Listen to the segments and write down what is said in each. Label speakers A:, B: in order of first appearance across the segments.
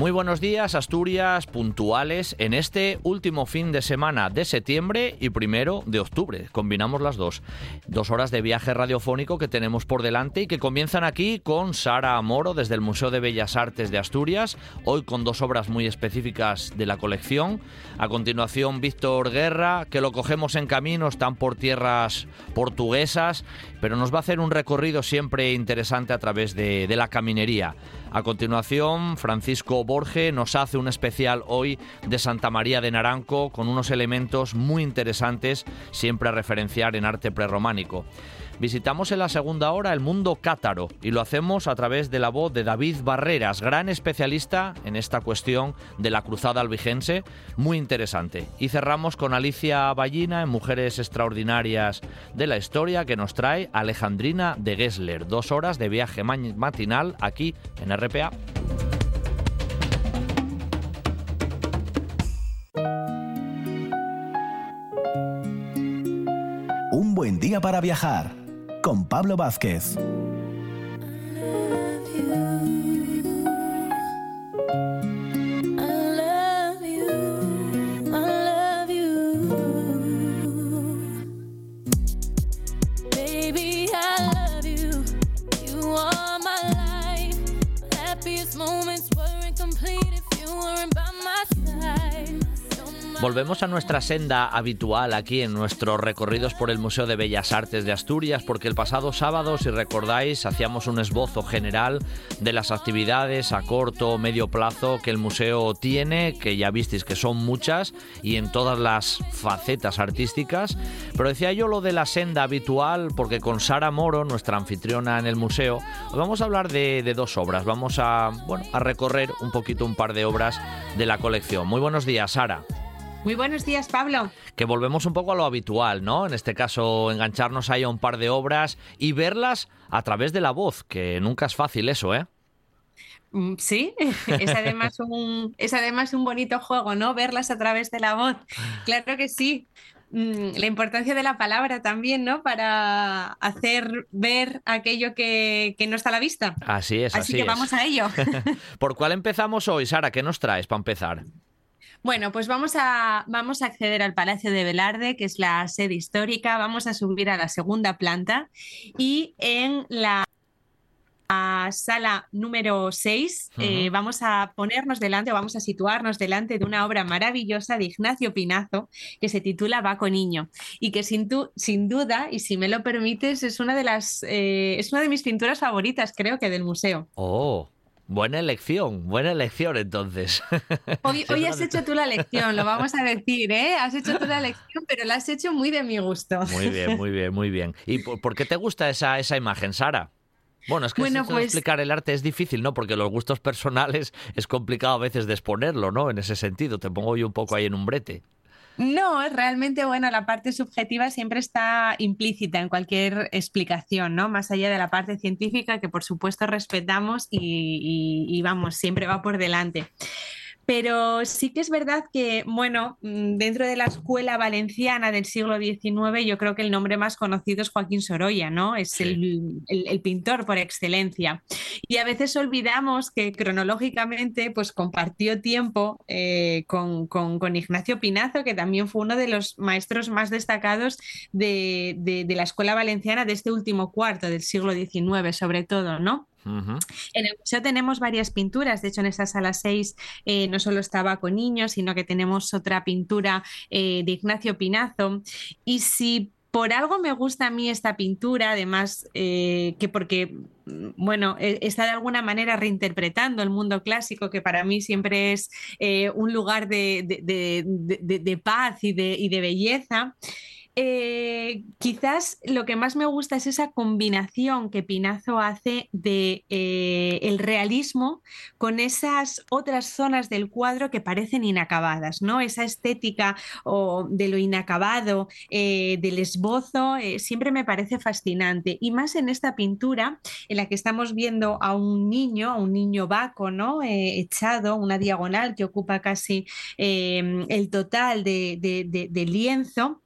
A: Muy buenos días, Asturias, puntuales en este último fin de semana de septiembre y primero de octubre. Combinamos las dos. Dos horas de viaje radiofónico que tenemos por delante y que comienzan aquí con Sara Amoro desde el Museo de Bellas Artes de Asturias, hoy con dos obras muy específicas de la colección. A continuación, Víctor Guerra, que lo cogemos en camino, están por tierras portuguesas, pero nos va a hacer un recorrido siempre interesante a través de, de la caminería. A continuación, Francisco Borge nos hace un especial hoy de Santa María de Naranco con unos elementos muy interesantes, siempre a referenciar en arte prerrománico. Visitamos en la segunda hora el mundo cátaro y lo hacemos a través de la voz de David Barreras, gran especialista en esta cuestión de la cruzada albigense, muy interesante. Y cerramos con Alicia Ballina en Mujeres Extraordinarias de la Historia que nos trae Alejandrina de Gessler, dos horas de viaje matinal aquí en RPA.
B: Un buen día para viajar con Pablo Vázquez.
A: Volvemos a nuestra senda habitual aquí en nuestros recorridos por el Museo de Bellas Artes de Asturias, porque el pasado sábado, si recordáis, hacíamos un esbozo general de las actividades a corto o medio plazo que el museo tiene, que ya visteis que son muchas y en todas las facetas artísticas. Pero decía yo lo de la senda habitual, porque con Sara Moro, nuestra anfitriona en el museo, vamos a hablar de, de dos obras. Vamos a, bueno, a recorrer un poquito un par de obras de la colección. Muy buenos días, Sara.
C: Muy buenos días, Pablo.
A: Que volvemos un poco a lo habitual, ¿no? En este caso, engancharnos ahí a un par de obras y verlas a través de la voz, que nunca es fácil eso, ¿eh?
C: Mm, sí, es además un, es además un bonito juego, ¿no? Verlas a través de la voz. Claro que sí. Mm, la importancia de la palabra también, ¿no? Para hacer ver aquello que, no está a la vista.
A: Así es, así,
C: así que vamos a ello.
A: ¿Por cuál empezamos hoy, Sara? ¿Qué nos traes para empezar?
C: Bueno, pues vamos a, vamos a acceder al Palacio de Velarde, que es la sede histórica, vamos a subir a la segunda planta y en la sala número 6 eh, vamos a ponernos delante o vamos a situarnos delante de una obra maravillosa de Ignacio Pinazo que se titula Baco Niño y que sin, sin duda, y si me lo permites, es una de las eh, es una de mis pinturas favoritas, creo que del museo.
A: Oh. Buena elección, buena elección entonces.
C: Hoy, has hecho tú la elección, lo vamos a decir, ¿eh? Has hecho tú la elección, pero la has hecho muy de mi gusto.
A: Muy bien, muy bien, muy bien. ¿Y por, qué te gusta esa, esa imagen, Sara? Bueno, es que pues explicar el arte es difícil, ¿no? Porque los gustos personales es complicado a veces de exponerlo, ¿no? En ese sentido, te pongo yo un poco ahí en un brete.
C: No, realmente, bueno, la parte subjetiva siempre está implícita en cualquier explicación, ¿no? Más allá de la parte científica, que por supuesto respetamos y vamos, siempre va por delante. Pero sí que es verdad que, bueno, mm, dentro de la escuela valenciana del siglo XIX, yo creo que el nombre más conocido es Joaquín Sorolla, ¿no? Es el, pintor por excelencia. Y a veces olvidamos que cronológicamente, pues compartió tiempo eh, con, Ignacio Pinazo, que también fue uno de los maestros más destacados de, de la escuela valenciana de este último cuarto del siglo XIX, sobre todo, ¿no? En el museo tenemos varias pinturas, de hecho en esa sala 6 eh, no solo estaba con niños, sino que tenemos otra pintura eh, de Ignacio Pinazo. Y si por algo me gusta a mí esta pintura, además eh, que porque, mm, bueno, e, está de alguna manera reinterpretando el mundo clásico, que para mí siempre es un lugar de, paz y de belleza. Eh, quizás lo que más me gusta es esa combinación que Pinazo hace de eh, el realismo con esas otras zonas del cuadro que parecen inacabadas, ¿no? Esa estética o de lo inacabado, eh, del esbozo, siempre me parece fascinante. Y más en esta pintura en la que estamos viendo a un niño, a un niño vaco, ¿no? echado, una diagonal que ocupa casi el total de, de lienzo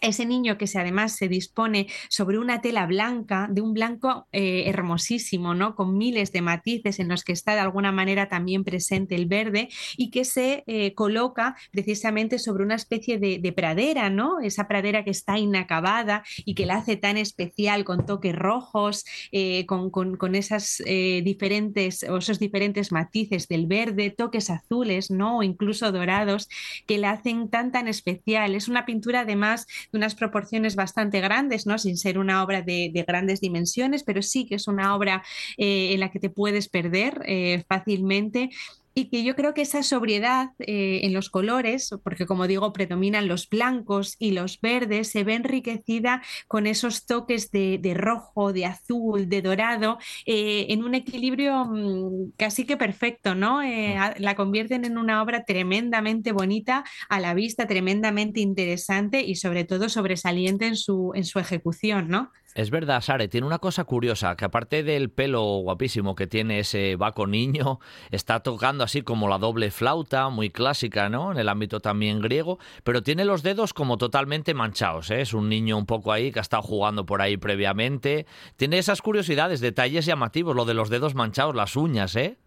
C: ese niño que se, además se dispone sobre una tela blanca, de un blanco eh, hermosísimo, ¿no? Con miles de matices en los que está de alguna manera también presente el verde y que se eh, coloca precisamente sobre una especie de, pradera, ¿no? Esa pradera que está inacabada y que la hace tan especial con toques rojos, eh, con, con, esas diferentes, esos diferentes matices del verde, toques azules, ¿no? O incluso dorados, que la hacen tan, tan especial. Es una pintura además de unas proporciones bastante grandes, ¿no? Sin ser una obra de, grandes dimensiones, pero sí que es una obra eh, en la que te puedes perder eh, fácilmente y que yo creo que esa sobriedad eh, en los colores, porque como digo, predominan los blancos y los verdes, se ve enriquecida con esos toques de, rojo, de azul, de dorado, eh, en un equilibrio mm, casi que perfecto, ¿no? Eh, la convierten en una obra tremendamente bonita a la vista, tremendamente interesante y sobre todo sobresaliente en su, en su ejecución, ¿no?
A: Es verdad, Sare, tiene una cosa curiosa, que aparte del pelo guapísimo que tiene ese vaco niño, está tocando así como la doble flauta, muy clásica, ¿no? En el ámbito también griego, pero tiene los dedos como totalmente manchados, ¿eh? Es un niño un poco ahí que ha estado jugando por ahí previamente. Tiene esas curiosidades, detalles llamativos, lo de los dedos manchados, las uñas, ¿eh?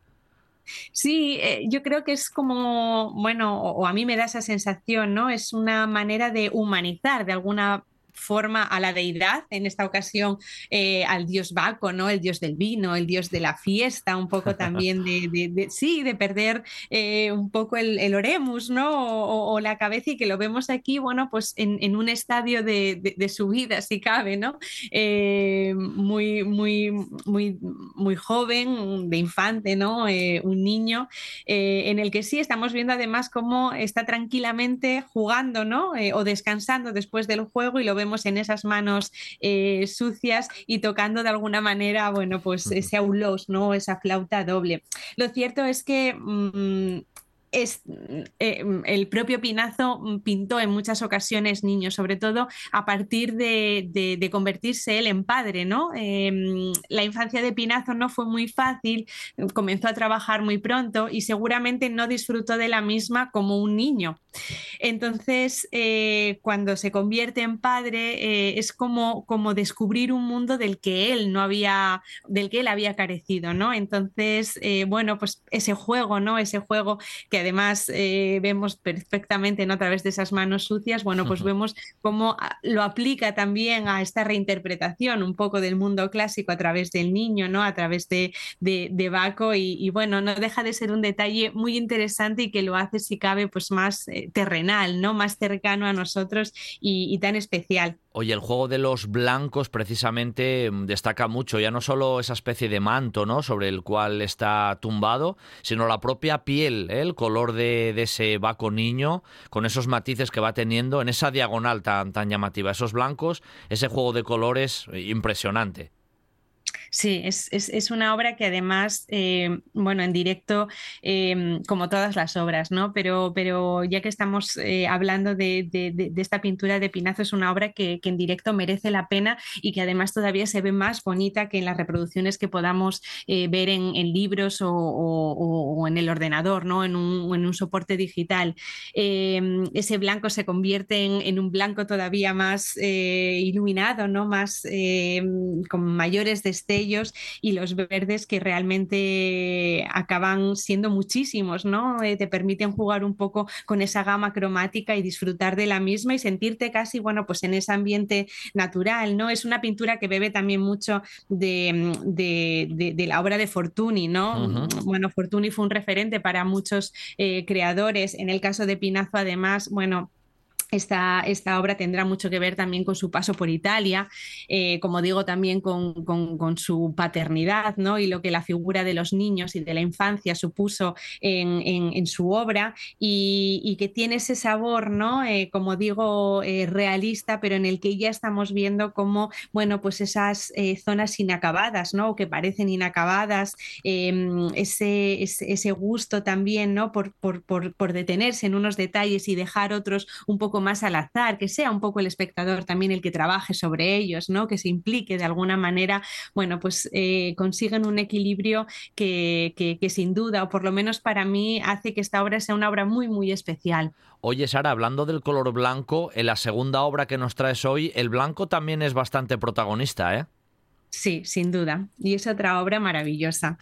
C: Sí, eh, yo creo que es como, bueno, o, a mí me da esa sensación, ¿no? Es una manera de humanizar de alguna forma a la deidad, en esta ocasión eh, al dios Baco, ¿no? El dios del vino, el dios de la fiesta, un poco también de, sí, de perder eh, un poco el, oremus, ¿no? O, la cabeza y que lo vemos aquí, bueno, pues en, un estadio de, su vida, si cabe, ¿no? Eh, muy, muy, muy, muy joven, de infante, ¿no? un niño, en el que sí estamos viendo además cómo está tranquilamente jugando, ¿no? o descansando después del juego y lo vemos en esas manos eh, sucias y tocando de alguna manera, bueno, pues ese aulos, ¿no? Esa flauta doble. Lo cierto es que mm, es, eh, el propio Pinazo pintó en muchas ocasiones niños, sobre todo a partir de, convertirse él en padre, ¿no? Em, la infancia de Pinazo no fue muy fácil, comenzó a trabajar muy pronto y seguramente no disfrutó de la misma como un niño. Entonces, eh, cuando se convierte en padre, eh, es como, como descubrir un mundo del que él no había, del que él había carecido, ¿no? Entonces, bueno, pues ese juego, ¿no? Ese juego que además eh, vemos perfectamente ¿no? a través de esas manos sucias, bueno, pues vemos cómo ah, lo aplica también a esta reinterpretación un poco del mundo clásico a través del niño, ¿no? A través de, de, Baco y, bueno, no deja de ser un detalle muy interesante y que lo hace, si cabe, pues más eh, terrenal, ¿no? Más cercano a nosotros y tan especial.
A: Oye, el juego de los blancos precisamente mm, destaca mucho, ya no solo esa especie de manto ¿no? sobre el cual está tumbado, sino la propia piel, ¿eh? el color de, de, ese vaco niño, con esos matices que va teniendo en esa diagonal tan, tan llamativa. Esos blancos, ese juego de colores eh, impresionante.
C: Sí, es, una obra que además, eh, bueno, en directo, em, como todas las obras, ¿no? Pero, pero ya que estamos eh, hablando de, esta pintura de Pinazo, es una obra que, en directo merece la pena y que además todavía se ve más bonita que en las reproducciones que podamos eh, ver en, libros o, en el ordenador, ¿no? En un, en un soporte digital. Ese blanco se convierte en, un blanco todavía más iluminado, ¿no? Más con mayores destellos y los verdes que realmente acaban siendo muchísimos, ¿no? Eh, te permiten jugar un poco con esa gama cromática y disfrutar de la misma y sentirte casi, bueno, pues en ese ambiente natural, ¿no? Es una pintura que bebe también mucho de, la obra de Fortuny, ¿no? Bueno, Fortuny fue un referente para muchos eh, creadores. En el caso de Pinazo, además, bueno, esta, esta, obra tendrá mucho que ver también con su paso por Italia, eh, como digo, también con, su paternidad ¿no? y lo que la figura de los niños y de la infancia supuso en, su obra y, que tiene ese sabor, ¿no? Eh, como digo, eh, realista, pero en el que ya estamos viendo cómo, bueno, pues esas zonas inacabadas, ¿no? O que parecen inacabadas, em, ese, ese, gusto también, ¿no? Por, por, por detenerse en unos detalles y dejar otros un poco más al azar, que sea un poco el espectador también el que trabaje sobre ellos, ¿no? Que se implique de alguna manera, bueno, pues eh, consiguen un equilibrio que, que sin duda, o por lo menos para mí, hace que esta obra sea una obra muy, muy especial.
A: Oye, Sara, hablando del color blanco, en la segunda obra que nos traes hoy, el blanco también es bastante protagonista, ¿eh?
C: Sí, sin duda. Y es otra obra maravillosa.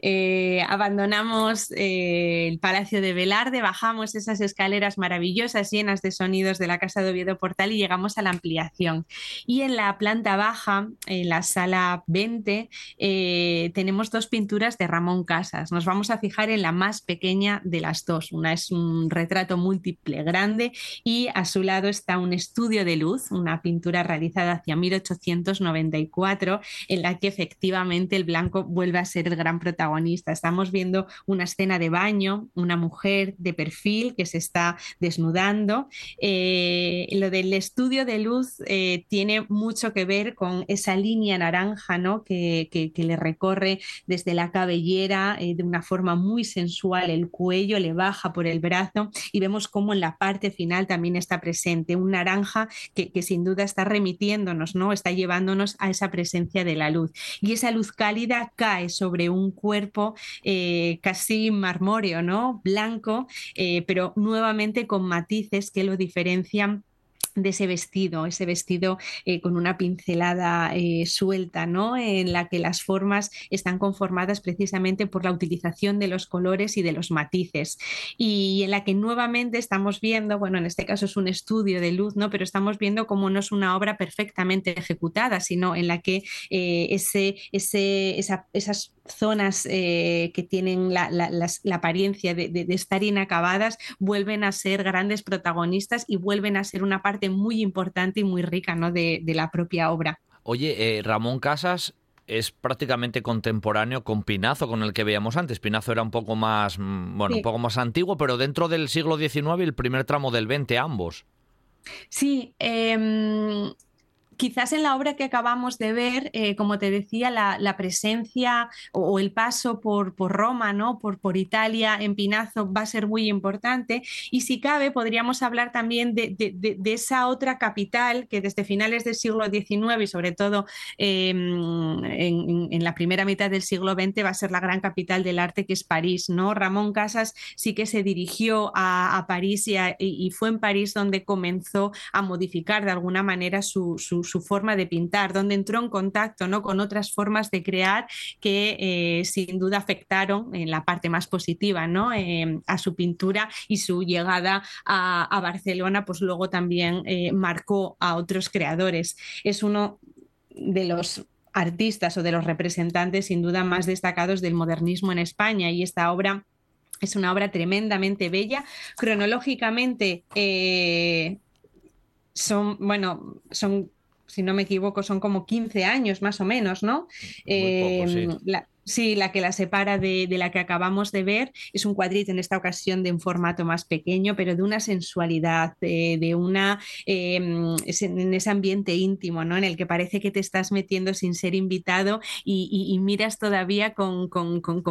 C: Eh, abandonamos eh, el Palacio de Velarde, bajamos esas escaleras maravillosas llenas de sonidos de la Casa de Oviedo Portal y llegamos a la ampliación. Y en la planta baja, en la sala 20, eh, tenemos dos pinturas de Ramón Casas. Nos vamos a fijar en la más pequeña de las dos. Una es un retrato múltiple grande y a su lado está un estudio de luz, una pintura realizada hacia 1894 en la que efectivamente el blanco vuelve a ser el gran protagonista. Estamos viendo una escena de baño, una mujer de perfil que se está desnudando. Eh, lo del estudio de luz eh, tiene mucho que ver con esa línea naranja ¿no? que, le recorre desde la cabellera eh, de una forma muy sensual el cuello, le baja por el brazo y vemos cómo en la parte final también está presente un naranja que, que sin duda está remitiéndonos, ¿no? está llevándonos a esa presencia de la luz. Y esa luz cálida cae sobre un cuerpo eh, casi marmóreo, ¿no? Blanco, eh, pero nuevamente con matices que lo diferencian de ese vestido, ese vestido eh, con una pincelada eh, suelta, ¿no? En la que las formas están conformadas precisamente por la utilización de los colores y de los matices. Y en la que nuevamente estamos viendo, bueno, en este caso es un estudio de luz, ¿no? Pero estamos viendo cómo no es una obra perfectamente ejecutada, sino en la que eh, esas zonas que tienen la, apariencia de estar inacabadas vuelven a ser grandes protagonistas y vuelven a ser una parte muy importante y muy rica ¿no? de, la propia obra.
A: Oye, eh, Ramón Casas es prácticamente contemporáneo con Pinazo, con el que veíamos antes. Pinazo era un poco más, mm, bueno, un poco más antiguo, pero dentro del siglo XIX y el primer tramo del XX, ambos.
C: Sí, eh, quizás en la obra que acabamos de ver, eh, como te decía, la, presencia o, el paso por, Roma, ¿no? Por, por, Italia en Pinazo va a ser muy importante. Y si cabe, podríamos hablar también de, esa otra capital que desde finales del siglo XIX y sobre todo em, en, la primera mitad del siglo XX va a ser la gran capital del arte que es París, ¿no? Ramón Casas sí que se dirigió a, París y, fue en París donde comenzó a modificar de alguna manera su su forma de pintar, donde entró en contacto ¿no? con otras formas de crear que eh, sin duda afectaron en la parte más positiva ¿no? Eh, a su pintura y su llegada a, Barcelona, pues luego también eh, marcó a otros creadores. Es uno de los artistas o de los representantes sin duda más destacados del modernismo en España y esta obra es una obra tremendamente bella. Cronológicamente son, bueno, son si no me equivoco, son como 15 años más o menos, ¿no? Em, Sí, la que la separa de, la que acabamos de ver es un cuadrito en esta ocasión de un formato más pequeño, pero de una sensualidad, de, una em, en ese ambiente íntimo, ¿no? En el que parece que te estás metiendo sin ser invitado y, miras todavía con,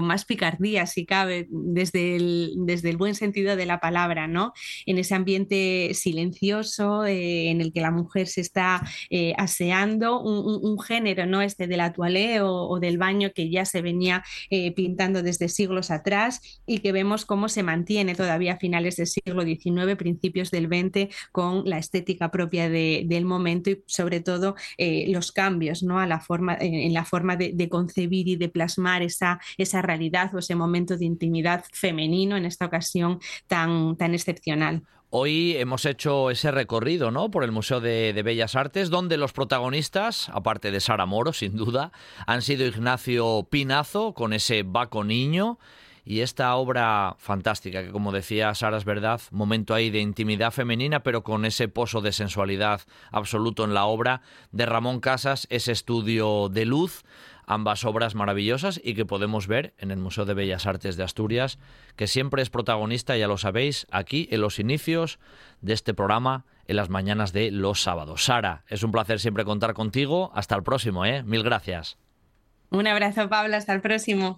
C: más picardía, si cabe, desde el, desde el buen sentido de la palabra, ¿no? En ese ambiente silencioso eh, en el que la mujer se está eh, aseando, un, género, ¿no? Este de la toilette o, o del baño que ya se ve venía eh, pintando desde siglos atrás y que vemos cómo se mantiene todavía a finales del siglo XIX, principios del XX, con la estética propia del momento y sobre todo eh, los cambios ¿no? a la forma, en la forma de, concebir y de plasmar esa, esa realidad o ese momento de intimidad femenino en esta ocasión tan, tan excepcional.
A: Hoy hemos hecho ese recorrido ¿no? por el Museo de, Bellas Artes, donde los protagonistas, aparte de Sara Moro, sin duda, han sido Ignacio Pinazo con ese Baco Niño y esta obra fantástica, que como decía Sara, es verdad, momento ahí de intimidad femenina, pero con ese pozo de sensualidad absoluto en la obra de Ramón Casas, ese estudio de luz ambas obras maravillosas y que podemos ver en el Museo de Bellas Artes de Asturias, que siempre es protagonista, ya lo sabéis, aquí en los inicios de este programa en las mañanas de los sábados. Sara, es un placer siempre contar contigo. Hasta el próximo, ¿eh? Mil gracias.
C: Un abrazo, Pablo. Hasta el próximo.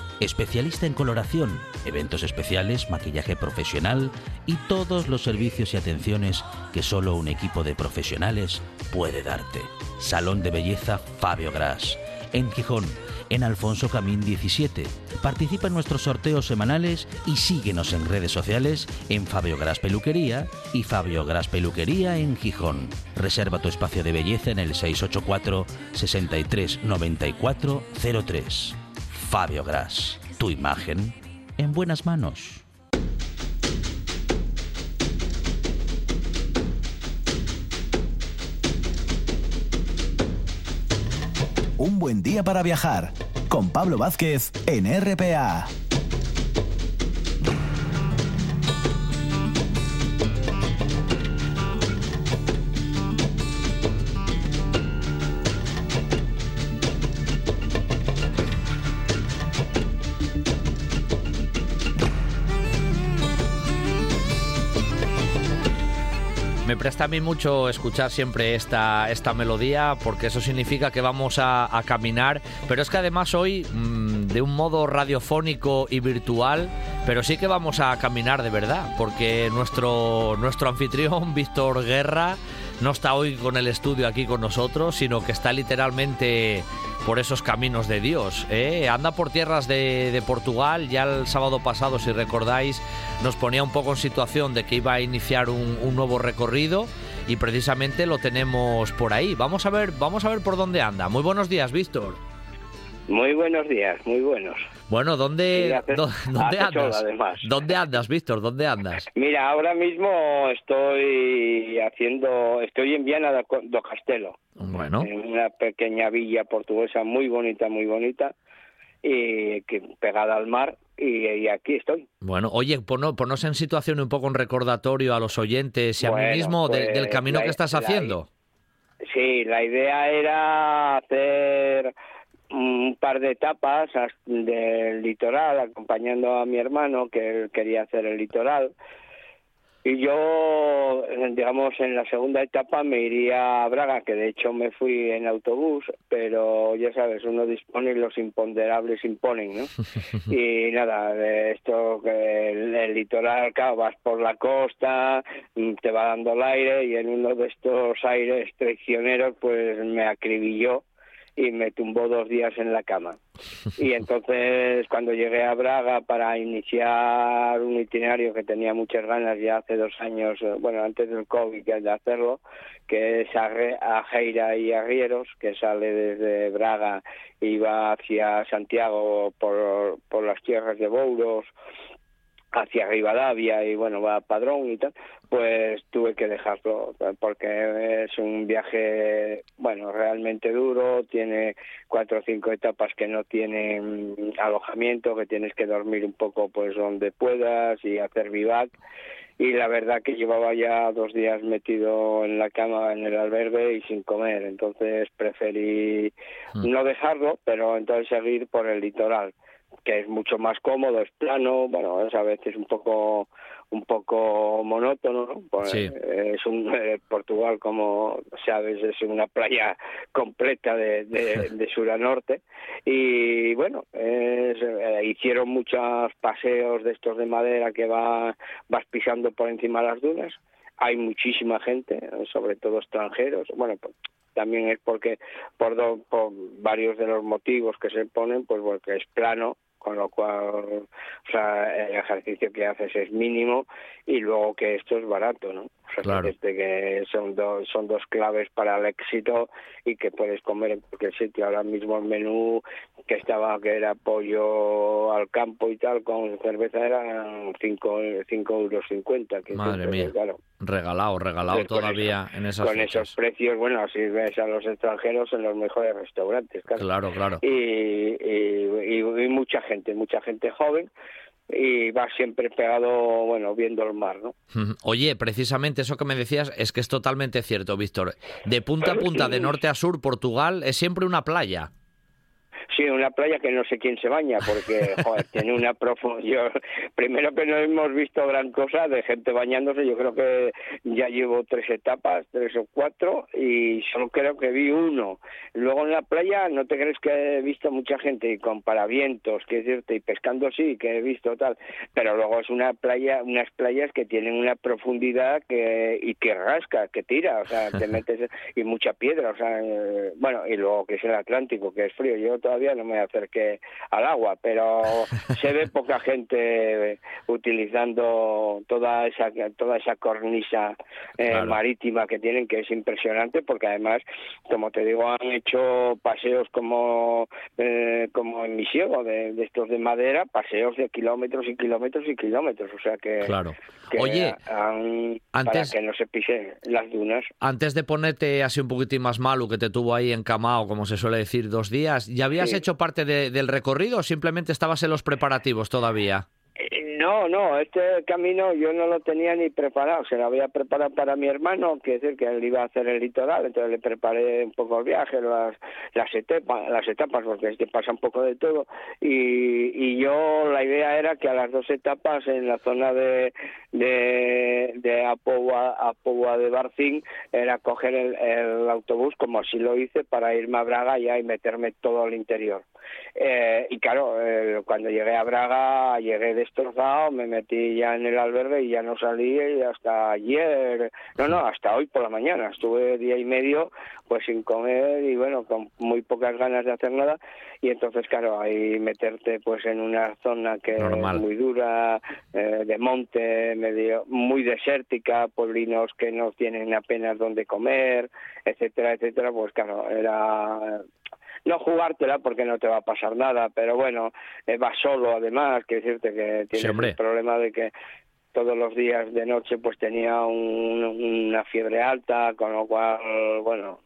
D: Especialista en coloración, eventos especiales, maquillaje profesional y todos los servicios y atenciones que solo un equipo de profesionales puede darte. Salón de Belleza Fabio Gras. En Gijón, en Alfonso Camín 17. Participa en nuestros sorteos semanales y síguenos en redes sociales en Fabio Gras Peluquería y Fabio Gras Peluquería en Gijón. Reserva tu espacio de belleza en el 684 63 94 03. Fabio Gras, tu imagen en buenas manos.
B: Un buen día para viajar con Pablo Vázquez en RPA.
A: A mí mucho escuchar siempre esta, esta melodía porque eso significa que vamos a, caminar, pero es que además hoy mmm, de un modo radiofónico y virtual, pero sí que vamos a caminar de verdad porque nuestro, nuestro anfitrión Víctor Guerra no está hoy con el estudio aquí con nosotros, sino que está literalmente por esos caminos de Dios. ¿eh? Anda por tierras de, Portugal, ya el sábado pasado, si recordáis, nos ponía un poco en situación de que iba a iniciar un, un, nuevo recorrido y precisamente lo tenemos por ahí. Vamos a ver, vamos a ver por dónde anda. Muy buenos días, Víctor.
E: Muy buenos días, muy buenos.
A: Bueno, ¿dónde,
E: hace,
A: ¿dónde
E: hace
A: andas? ¿Dónde andas, Víctor? ¿Dónde andas?
E: Mira, ahora mismo estoy haciendo, estoy en Viana do Castelo.
A: Bueno.
E: En una pequeña villa portuguesa muy bonita, muy bonita, y que pegada al mar, y, y aquí estoy.
A: Bueno, oye, ponnos, ponnos, en situación un poco un recordatorio a los oyentes y a mí mismo
E: pues,
A: de, del camino
E: la,
A: que estás
E: la,
A: haciendo.
E: Sí, la idea era hacer un par de etapas del litoral acompañando a mi hermano que él quería hacer el litoral. Y yo digamos en la segunda etapa me iría a Braga que de hecho me fui en autobús pero ya sabes uno dispone y los imponderables imponen no y nada de esto que el, el litoral claro, vas por la costa te va dando el aire y en uno de estos aires traicioneros pues me acribilló y me tumbó dos días en la cama. Y entonces cuando llegué a Braga para iniciar un itinerario que tenía muchas ganas ya hace dos años, bueno, antes del COVID de hacerlo, que es a Geira y Arrieros, que sale desde Braga y va hacia Santiago por, por las tierras de Bouros, hacia Rivadavia y bueno, va a Padrón y tal, pues tuve que dejarlo porque es un viaje, bueno, realmente duro, tiene cuatro o cinco etapas que no tienen alojamiento, que tienes que dormir un poco pues donde puedas y hacer vivac. Y la verdad que llevaba ya dos días metido en la cama en el albergue y sin comer, entonces preferí no dejarlo, pero entonces seguir por el litoral que es mucho más cómodo, es plano, bueno, es a veces un poco un poco monótono, ¿no? Pues
A: sí.
E: es un eh, Portugal como sabes es una playa completa de, de, de sur a norte y bueno es, eh, hicieron muchos paseos de estos de madera que va vas pisando por encima de las dunas hay muchísima gente sobre todo extranjeros bueno pues, también es porque por, do, por varios de los motivos que se ponen pues porque es plano con lo cual el ejercicio que haces es mínimo y luego que esto es barato, ¿no? O sea,
A: claro.
E: este que son dos son dos claves para el éxito y que puedes comer en cualquier sitio. Ahora mismo el menú que estaba que era pollo al campo y tal con cerveza eran cinco, cinco euros cincuenta. Que
A: Madre mía.
E: Claro.
A: Regalado, regalado todavía en esas
E: Con
A: fechas.
E: esos precios, bueno, así ves a los extranjeros en los mejores restaurantes, claro.
A: Claro, claro.
E: Y, y, y, y mucha gente, mucha gente joven y vas siempre pegado, bueno, viendo el mar, ¿no?
A: Oye, precisamente eso que me decías es que es totalmente cierto, Víctor. De punta a punta, de norte a sur, Portugal es siempre una playa.
E: Sí, una playa que no sé quién se baña, porque joder, tiene una profundidad. Primero que no hemos visto gran cosa de gente bañándose, yo creo que ya llevo tres etapas, tres o cuatro, y solo creo que vi uno. Luego en la playa, no te crees que he visto mucha gente y con paravientos, que decirte, y pescando sí, que he visto tal, pero luego es una playa, unas playas que tienen una profundidad que y que rasca, que tira, o sea, te metes y mucha piedra, o sea, eh, bueno, y luego que es el Atlántico, que es frío. Yo todavía no me acerqué al agua, pero se ve poca gente utilizando toda esa toda esa cornisa eh, marítima que tienen, que es impresionante, porque además, como te digo, han hecho paseos como eh, como en mi ciego, de, estos de madera, paseos de kilómetros y kilómetros y kilómetros, o sea que,
A: claro.
E: Oye, antes, para que no se pisen las dunas.
A: Antes de ponerte así un poquitín más malo, que te tuvo ahí encamado, como se suele decir, dos días, ¿ya habías hecho parte del recorrido o simplemente estabas en los preparativos todavía?
E: No, no, este camino yo no lo tenía ni preparado, se lo había preparado para mi hermano, que decir que él iba a hacer el litoral, entonces le preparé un poco el viaje, las, las etapas, las etapas, porque es que pasa un poco de todo, y, y yo la idea era que a las dos etapas en la zona de, de, de Apoua, de Barcín era coger el, el autobús, como así lo hice, para irme a Braga ya y meterme todo al interior. Eh, y claro, eh, cuando llegué a Braga llegué destrozado, me metí ya en el albergue y ya no salí y hasta ayer, no, no, hasta hoy por la mañana, estuve día y medio pues sin comer y bueno, con muy pocas ganas de hacer nada. Y entonces claro, ahí meterte pues en una zona que es muy dura, eh, de monte, medio muy desértica, pueblinos que no tienen apenas donde comer, etcétera, etcétera, pues claro, era no jugártela porque no te va a pasar nada, pero bueno, eh, vas solo además, que decirte que tienes el problema de que todos los días de noche pues tenía una fiebre alta, con lo cual, bueno,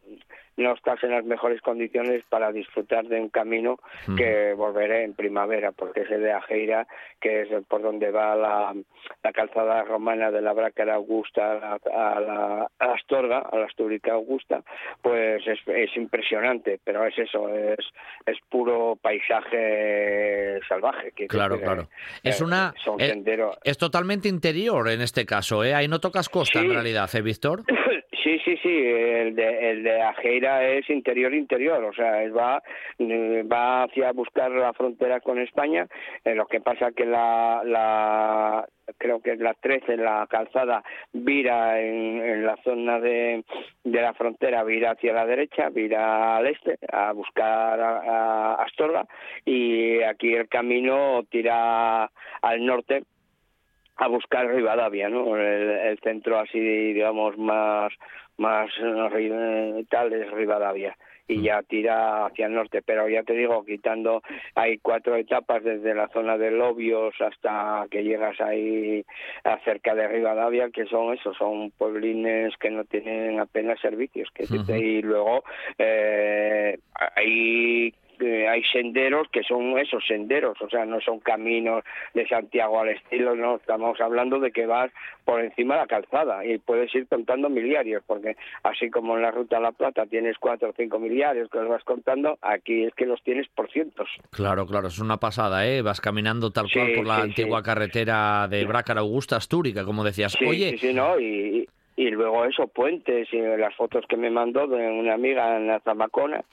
E: no estás en las mejores condiciones para disfrutar de un camino que volveré en primavera, porque es el de Ajeira, que es por donde va la, la calzada romana de la Brácara Augusta a la, Astorga, a la Astúrica Augusta, pues es, es impresionante, pero es eso, es, es puro paisaje salvaje. Que
A: claro, claro. es una... Eh, es, totalmente interior en este caso, ¿eh? Ahí no tocas costa en realidad, ¿eh, Víctor?
E: Sí, sí, sí, el de, el de Ajeira es interior-interior, o sea, va, va hacia buscar la frontera con España, eh, lo que pasa que la, la creo que es la 13, la calzada, vira en, la zona de, la frontera, vira hacia la derecha, vira al este, a buscar a, Astorga, y aquí el camino tira al norte a buscar Rivadavia, ¿no? El, centro así, digamos, más, más tal es Rivadavia y mm. ya tira hacia el norte, pero ya te digo, quitando, hay cuatro etapas desde la zona de Lobios hasta que llegas ahí cerca de Rivadavia, que son esos, son pueblines que no tienen apenas servicios, que y luego eh, hay hay senderos que son esos senderos, o sea, no son caminos de Santiago al estilo, no, estamos hablando de que vas por encima de la calzada y puedes ir contando miliarios, porque así como en la Ruta a la Plata tienes cuatro o cinco miliarios que los vas contando, aquí es que los tienes por cientos.
A: Claro, claro, es una pasada, ¿eh? Vas caminando tal cual por la antigua carretera de Brácara Augusta Astúrica, como decías. Oye,
E: sí, ¿no? Y, y luego eso, puentes y las fotos que me mandó de una amiga en la Zamacona,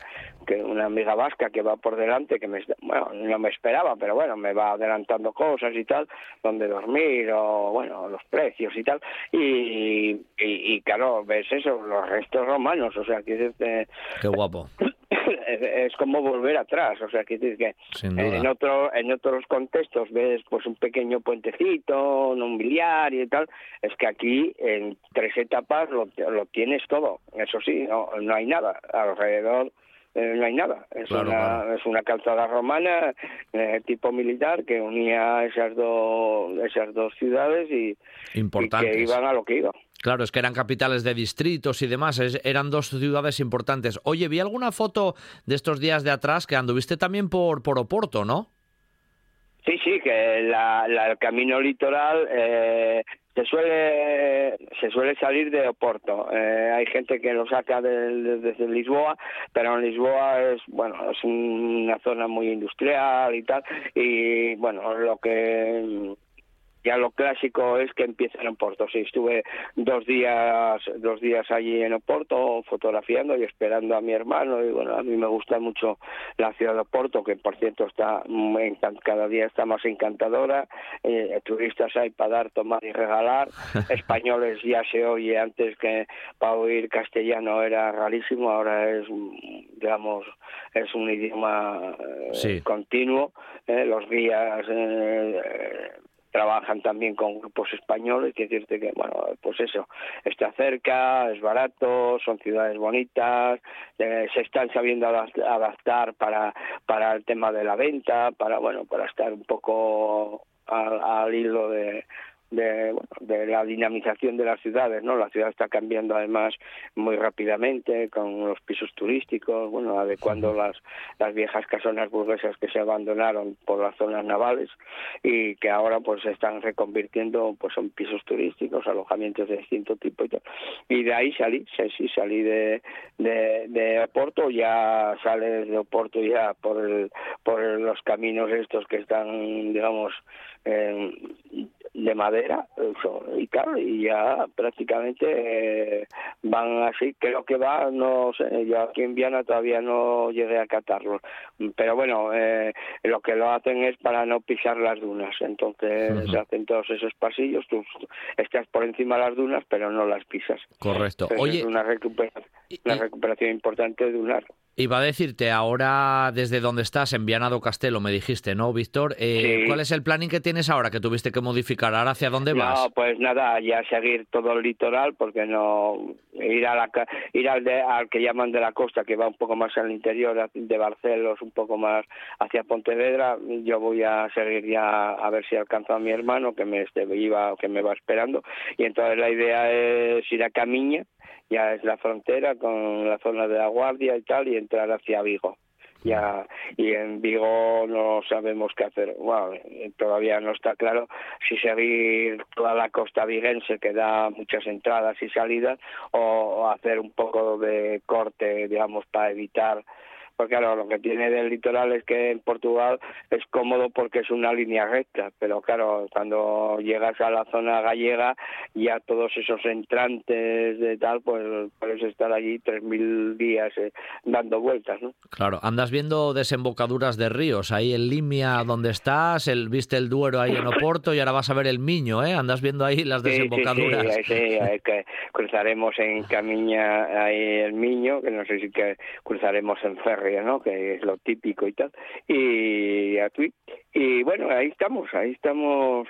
E: que una amiga vasca que va por delante, que me, bueno, no me esperaba, pero bueno, me va adelantando cosas y tal, donde dormir o, bueno, los precios y tal, y, y, claro, ves eso, los restos romanos, o sea, que...
A: Qué guapo.
E: Es como volver atrás, o sea, que que en otro en otros contextos ves pues un pequeño puentecito, un biliar y tal, es que aquí en tres etapas lo, lo tienes todo, eso sí, no, no hay nada alrededor eh, no hay nada. Es, una, es una calzada romana eh, tipo militar que unía esas dos, esas dos ciudades y, y, que iban a lo que iban.
A: Claro, es que eran capitales de distritos y demás, eran dos ciudades importantes. Oye, vi alguna foto de estos días de atrás que anduviste también por, por Oporto, ¿no?
E: Sí, sí, que la, el camino litoral eh, se suele se suele salir de Oporto. Eh, hay gente que lo saca desde Lisboa, pero en Lisboa es bueno es una zona muy industrial y tal. Y bueno, lo que ya lo clásico es que empiezan en Oporto. Sí, estuve dos días, dos días allí en Oporto fotografiando y esperando a mi hermano. Y bueno, a mí me gusta mucho la ciudad de Oporto, que por cierto está cada día está más encantadora. Eh, turistas hay para dar, tomar y regalar. Españoles ya se oye antes que para oír castellano era rarísimo. Ahora es, digamos, es un idioma eh, continuo. Eh, los guías trabajan también con grupos españoles, que decirte que, bueno, pues eso, está cerca, es barato, son ciudades bonitas, eh, se están sabiendo adaptar para, para el tema de la venta, para, bueno, para estar un poco al hilo de, de, de la dinamización de las ciudades, ¿no? La ciudad está cambiando además muy rápidamente con los pisos turísticos, bueno, adecuando las, las viejas casonas burguesas que se abandonaron por las zonas navales y que ahora pues se están reconvirtiendo pues en pisos turísticos, alojamientos de distinto tipo y tal. Y de ahí salí, sí, salí de, de, de Oporto, ya sales de Oporto ya por el, por los caminos estos que están, digamos, eh, de madera y claro y ya prácticamente eh, van así creo que va no sé yo aquí en Viana todavía no llegué a catarlo. Pero bueno eh, lo que lo hacen es para no pisar las dunas entonces se hacen todos esos pasillos tú estás por encima de las dunas pero no las pisas.
A: Correcto.
E: Oye es una recuperación, una recuperación importante dunar
A: Iba a decirte, ahora desde donde estás, en Viana do Castelo, me dijiste, ¿no, Víctor? Eh, ¿Cuál es el planning que tienes ahora que tuviste que modificar? ¿Ahora hacia dónde vas?
E: No, pues nada, ya seguir todo el litoral, porque no ir a la ir al, al que llaman de la costa, que va un poco más al interior de Barcelos, un poco más hacia Pontevedra. Yo voy a seguir ya a ver si alcanzo a mi hermano que me este, iba, que me va esperando. Y entonces la idea es ir a Camiña ya es la frontera con la zona de la Guardia y tal, y entrar hacia Vigo. Ya, y en Vigo no sabemos qué hacer. Bueno, todavía no está claro si seguir toda la costa viguense que da muchas entradas y salidas o hacer un poco de corte, digamos, para evitar porque claro, lo que tiene del litoral es que en Portugal es cómodo porque es una línea recta, pero claro, cuando llegas a la zona gallega, ya todos esos entrantes de tal, pues puedes estar allí tres mil días eh, dando vueltas, ¿no?
A: Claro, andas viendo desembocaduras de ríos, ahí en Limia donde estás, el, viste el Duero ahí en Oporto y ahora vas a ver el Miño, ¿eh? Andas viendo ahí las desembocaduras.
E: Sí, sí, sí, que cruzaremos en Camiña ahí el Miño, que no sé si que cruzaremos en Ferro ¿no? Que es lo típico y tal. Y Y bueno, ahí estamos, ahí estamos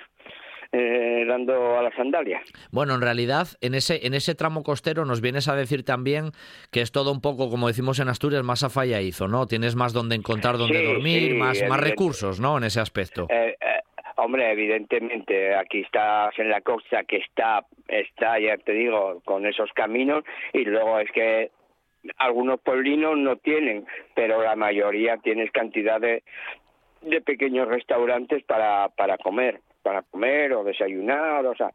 E: eh, dando a la sandalia.
A: Bueno, en realidad, en ese, en ese tramo costero nos vienes a decir también que es todo un poco, como decimos en Asturias, más a falla hizo, ¿no? Tienes más donde encontrar, donde dormir, más, más recursos, ¿no? En ese aspecto.
E: Eh, eh, hombre, evidentemente, aquí estás en la costa que está, está, ya te digo, con esos caminos, y luego es que algunos pueblinos no tienen, pero la mayoría tienes cantidad de, de pequeños restaurantes para, para comer, para comer o desayunar, o sea,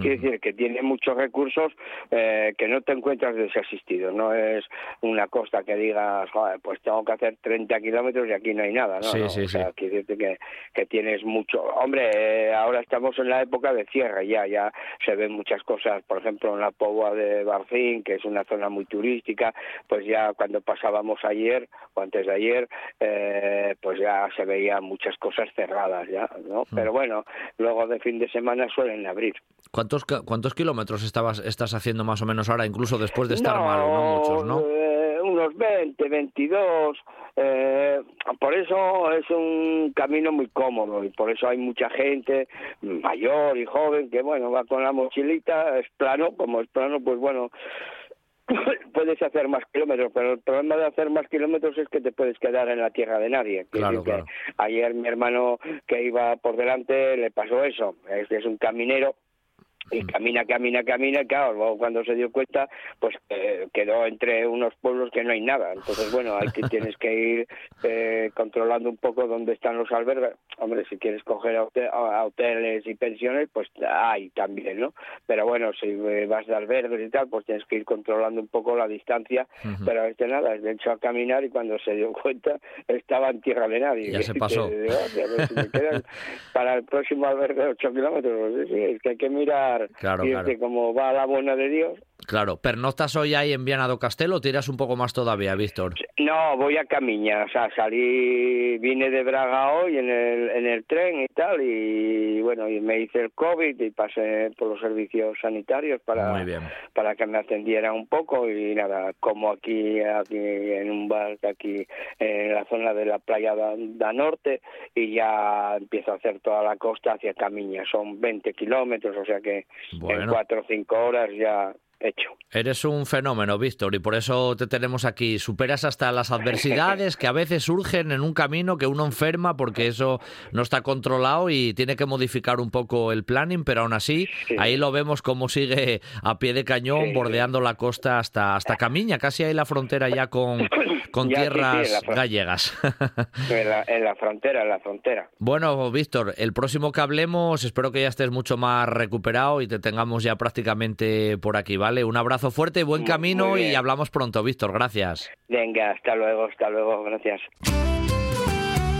E: Quiere decir que tiene muchos recursos eh, que no te encuentras desasistido. No es una costa que digas, pues tengo que hacer 30 kilómetros y aquí no hay nada. ¿no?
A: Sí, sí,
E: quiere decirte que, que tienes mucho. Hombre, eh, ahora estamos en la época de cierre ya, ya se ven muchas cosas. Por ejemplo, en la Poua de Barcín, que es una zona muy turística, pues ya cuando pasábamos ayer o antes de ayer, eh, pues ya se veían muchas cosas cerradas ya, ¿no? Pero bueno, luego de fin de semana suelen abrir.
A: ¿Cuántos, cuántos kilómetros estabas, estás haciendo más o menos ahora, incluso después de estar malo? No muchos, ¿no?
E: Eh, unos 20, 22. Eh, por eso es un camino muy cómodo y por eso hay mucha gente mayor y joven que, bueno, va con la mochilita, es plano, como es plano, pues bueno, puedes hacer más kilómetros, pero el problema de hacer más kilómetros es que te puedes quedar en la tierra de nadie.
A: Claro, claro.
E: Ayer mi hermano que iba por delante le pasó eso. Este es un caminero y camina, camina, camina, y claro, luego cuando se dio cuenta, pues eh, quedó entre unos pueblos que no hay nada. Entonces, bueno, que tienes que ir eh, controlando un poco dónde están los albergues. Hombre, si quieres coger a, hote- a hoteles y pensiones, pues hay también, ¿no? Pero bueno, si eh, vas de albergues y tal, pues tienes que ir controlando un poco la distancia.
A: Ujú.
E: Pero este nada, de hecho a caminar y cuando se dio cuenta estaba en tierra de nadie.
A: Ya se pasó.
E: Que, digo, "Hostia, pues si me quedan para el próximo albergue 8 kilómetros, pues sí, es que hay que mirar
A: Claro,
E: y
A: claro.
E: este, como va la buena de Dios.
A: Claro, ¿pernoctas hoy ahí en Viana do Castelo o tiras un poco más todavía, Víctor?
E: No, voy a Camiña, o sea, salí, vine de Braga hoy en el, en el tren y tal, y bueno, y me hice el COVID y pasé por los servicios sanitarios para,
A: Muy bien.
E: para que me atendieran un poco y nada, como aquí, aquí en un bar aquí en la zona de la playa da, da Norte y ya empiezo a hacer toda la costa hacia Camiña, son 20 kilómetros, o sea que en cuatro o cinco horas ya hecho.
A: Eres un fenómeno, Víctor, y por eso te tenemos aquí. Superas hasta las adversidades que a veces surgen en un camino que uno enferma porque eso no está controlado y tiene que modificar un poco el planning, pero aún así,
E: Sí.
A: ahí lo vemos cómo sigue a pie de cañón,
E: Sí.
A: bordeando la costa hasta, hasta Camiña, casi ahí la frontera ya con, con
E: Ya, sí, sí,
A: tierras
E: en
A: gallegas.
E: En la, en la frontera, en la frontera.
A: Bueno, Víctor, el próximo que hablemos, espero que ya estés mucho más recuperado y te tengamos ya prácticamente por aquí, ¿vale? Un abrazo fuerte, buen
E: Muy-
A: camino
E: muy
A: y hablamos pronto, Víctor. Gracias.
E: Venga, hasta luego, hasta luego, gracias.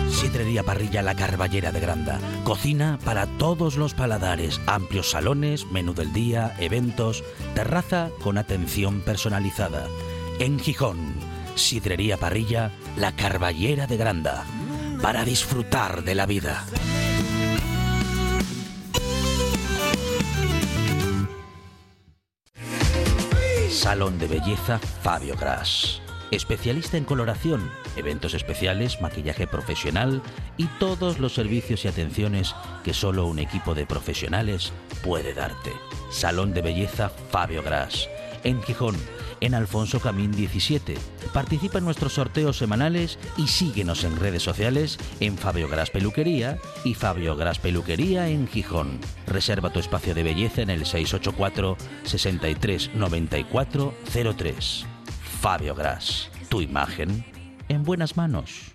D: Sidrería Parrilla La Carballera de Granda. Cocina para todos los paladares. Amplios salones, menú del día, eventos, terraza con atención personalizada. En Gijón, Sidrería Parrilla La Carballera de Granda. Para disfrutar de la vida. Salón de Belleza Fabio Gras. Especialista en coloración, eventos especiales, maquillaje profesional y todos los servicios y atenciones que solo un equipo de profesionales puede darte. Salón de Belleza Fabio Gras. En Gijón, en Alfonso Camín 17. Participa en nuestros sorteos semanales y síguenos en redes sociales en Fabio Gras Peluquería y Fabio Gras Peluquería en Gijón. Reserva tu espacio de belleza en el 684 63 94 03. Fabio Gras, tu imagen en buenas manos.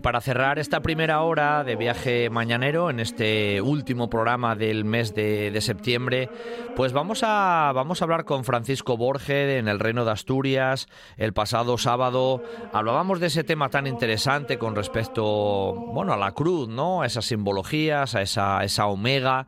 A: Para cerrar esta primera hora de viaje mañanero, en este último programa del mes de, septiembre, pues vamos a, vamos a hablar con Francisco Borge en el Reino de Asturias. El pasado sábado hablábamos de ese tema tan interesante con respecto bueno, a la cruz, ¿no? a esas simbologías, a esa, esa omega.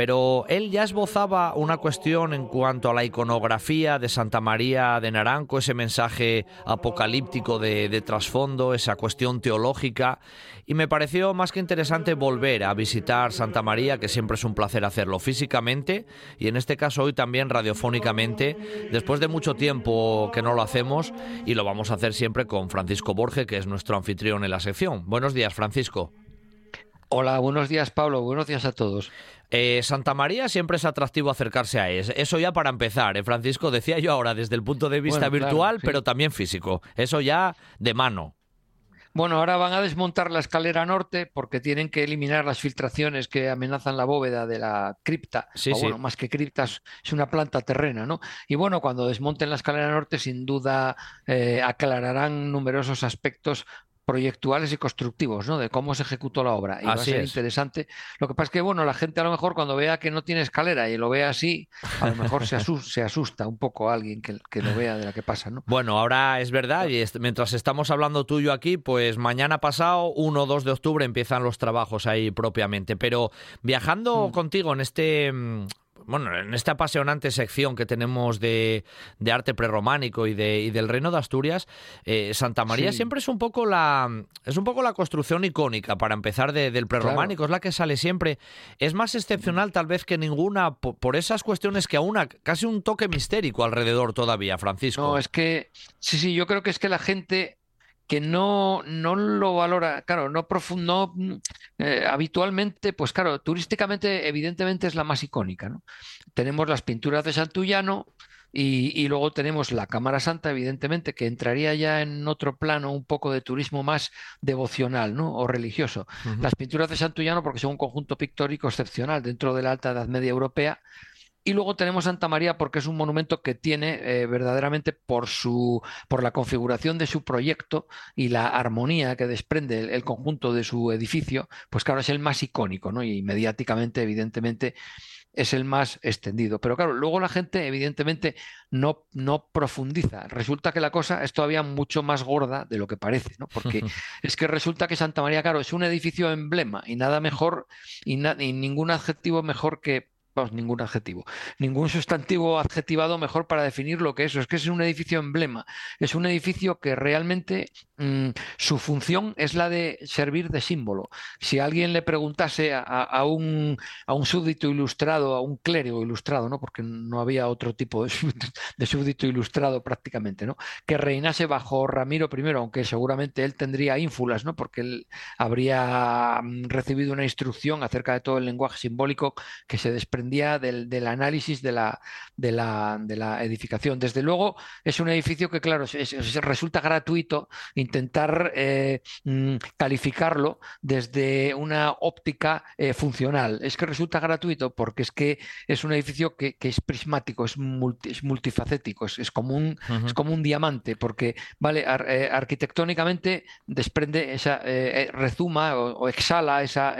A: Pero él ya esbozaba una cuestión en cuanto a la iconografía de Santa María de Naranco, ese mensaje apocalíptico de, de trasfondo, esa cuestión teológica, y me pareció más que interesante volver a visitar Santa María, que siempre es un placer hacerlo físicamente, y en este caso hoy también radiofónicamente, después de mucho tiempo que no lo hacemos, y lo vamos a hacer siempre con Francisco Borge, que es nuestro anfitrión en la sección. Buenos días, Francisco.
F: Hola, buenos días Pablo, buenos días a todos.
A: Eh, Santa María siempre es atractivo acercarse a es- eso ya para empezar, ¿eh, Francisco? Decía yo ahora desde el punto de vista
F: Bueno, claro,
A: virtual,
F: sí.
A: pero también físico. Eso ya de mano.
F: Bueno, ahora van a desmontar la escalera norte porque tienen que eliminar las filtraciones que amenazan la bóveda de la cripta.
A: Sí,
F: o
A: sí.
F: bueno, más que cripta, es es una planta terrena, ¿no? Y bueno, cuando desmonten la escalera norte, sin duda eh, aclararán numerosos aspectos proyectuales y constructivos, ¿no? De cómo se ejecutó la obra. Y va a
A: Así
F: ser
A: es.
F: interesante. Lo que pasa es que, bueno, la gente a lo mejor cuando vea que no tiene escalera y lo ve así, a lo mejor se asus- se asusta un poco a alguien que, que lo vea de la que pasa, ¿no?
A: Bueno, ahora es verdad, y mientras estamos hablando tú y yo aquí, pues mañana pasado, 1 o 2 de octubre, empiezan los trabajos ahí propiamente. Pero viajando
F: Mm.
A: contigo en este. Bueno, en esta apasionante sección que tenemos de, arte prerrománico y, de, y del reino de Asturias, eh, Santa María siempre es un poco la es un poco la construcción icónica para empezar del prerrománico, es la que sale siempre. Es más excepcional tal vez que ninguna por, esas cuestiones que aún casi un toque mistérico alrededor todavía, Francisco.
F: No, es que sí, sí, yo creo que es que la gente que no, no lo valora, claro, no profundo, mm, eh, habitualmente, pues claro, turísticamente evidentemente es la más icónica, ¿no? Tenemos las pinturas de Santullano y, luego tenemos la Cámara Santa, evidentemente, que entraría ya en otro plano un poco de turismo más devocional, ¿no? O religioso. Las pinturas de Santullano, porque son un conjunto pictórico excepcional dentro de la Alta Edad Media Europea, y luego tenemos Santa María porque es un monumento que tiene eh, verdaderamente por su por la configuración de su proyecto y la armonía que desprende el, conjunto de su edificio, pues claro, es el más icónico, ¿no? Y mediáticamente, evidentemente, es el más extendido. Pero claro, luego la gente evidentemente no, no profundiza. Resulta que la cosa es todavía mucho más gorda de lo que parece, ¿no? Porque es que resulta que Santa María, claro, es un edificio emblema y nada mejor y ningún adjetivo mejor que vamos, ningún adjetivo, ningún sustantivo adjetivado mejor para definir lo que es. Es que es un edificio emblema, es un edificio que realmente mm, su función es la de servir de símbolo. Si alguien le preguntase a, un, a un súbdito ilustrado, a un clérigo ilustrado, ¿no? porque no había otro tipo de, súbdito ilustrado prácticamente, ¿no? que reinase bajo Ramiro I, aunque seguramente él tendría ínfulas, ¿no? porque él habría mm, recibido una instrucción acerca de todo el lenguaje simbólico que se desprende del, análisis de la, de, la, de la, edificación. Desde luego, es un edificio que, claro, resulta gratuito intentar eh, mm, calificarlo desde una óptica eh, funcional. Es que resulta gratuito porque es que es un edificio que, es prismático, es, es multifacético, es, como un, es como un diamante, porque, vale, eh, arquitectónicamente desprende esa, rezuma o, exhala esa,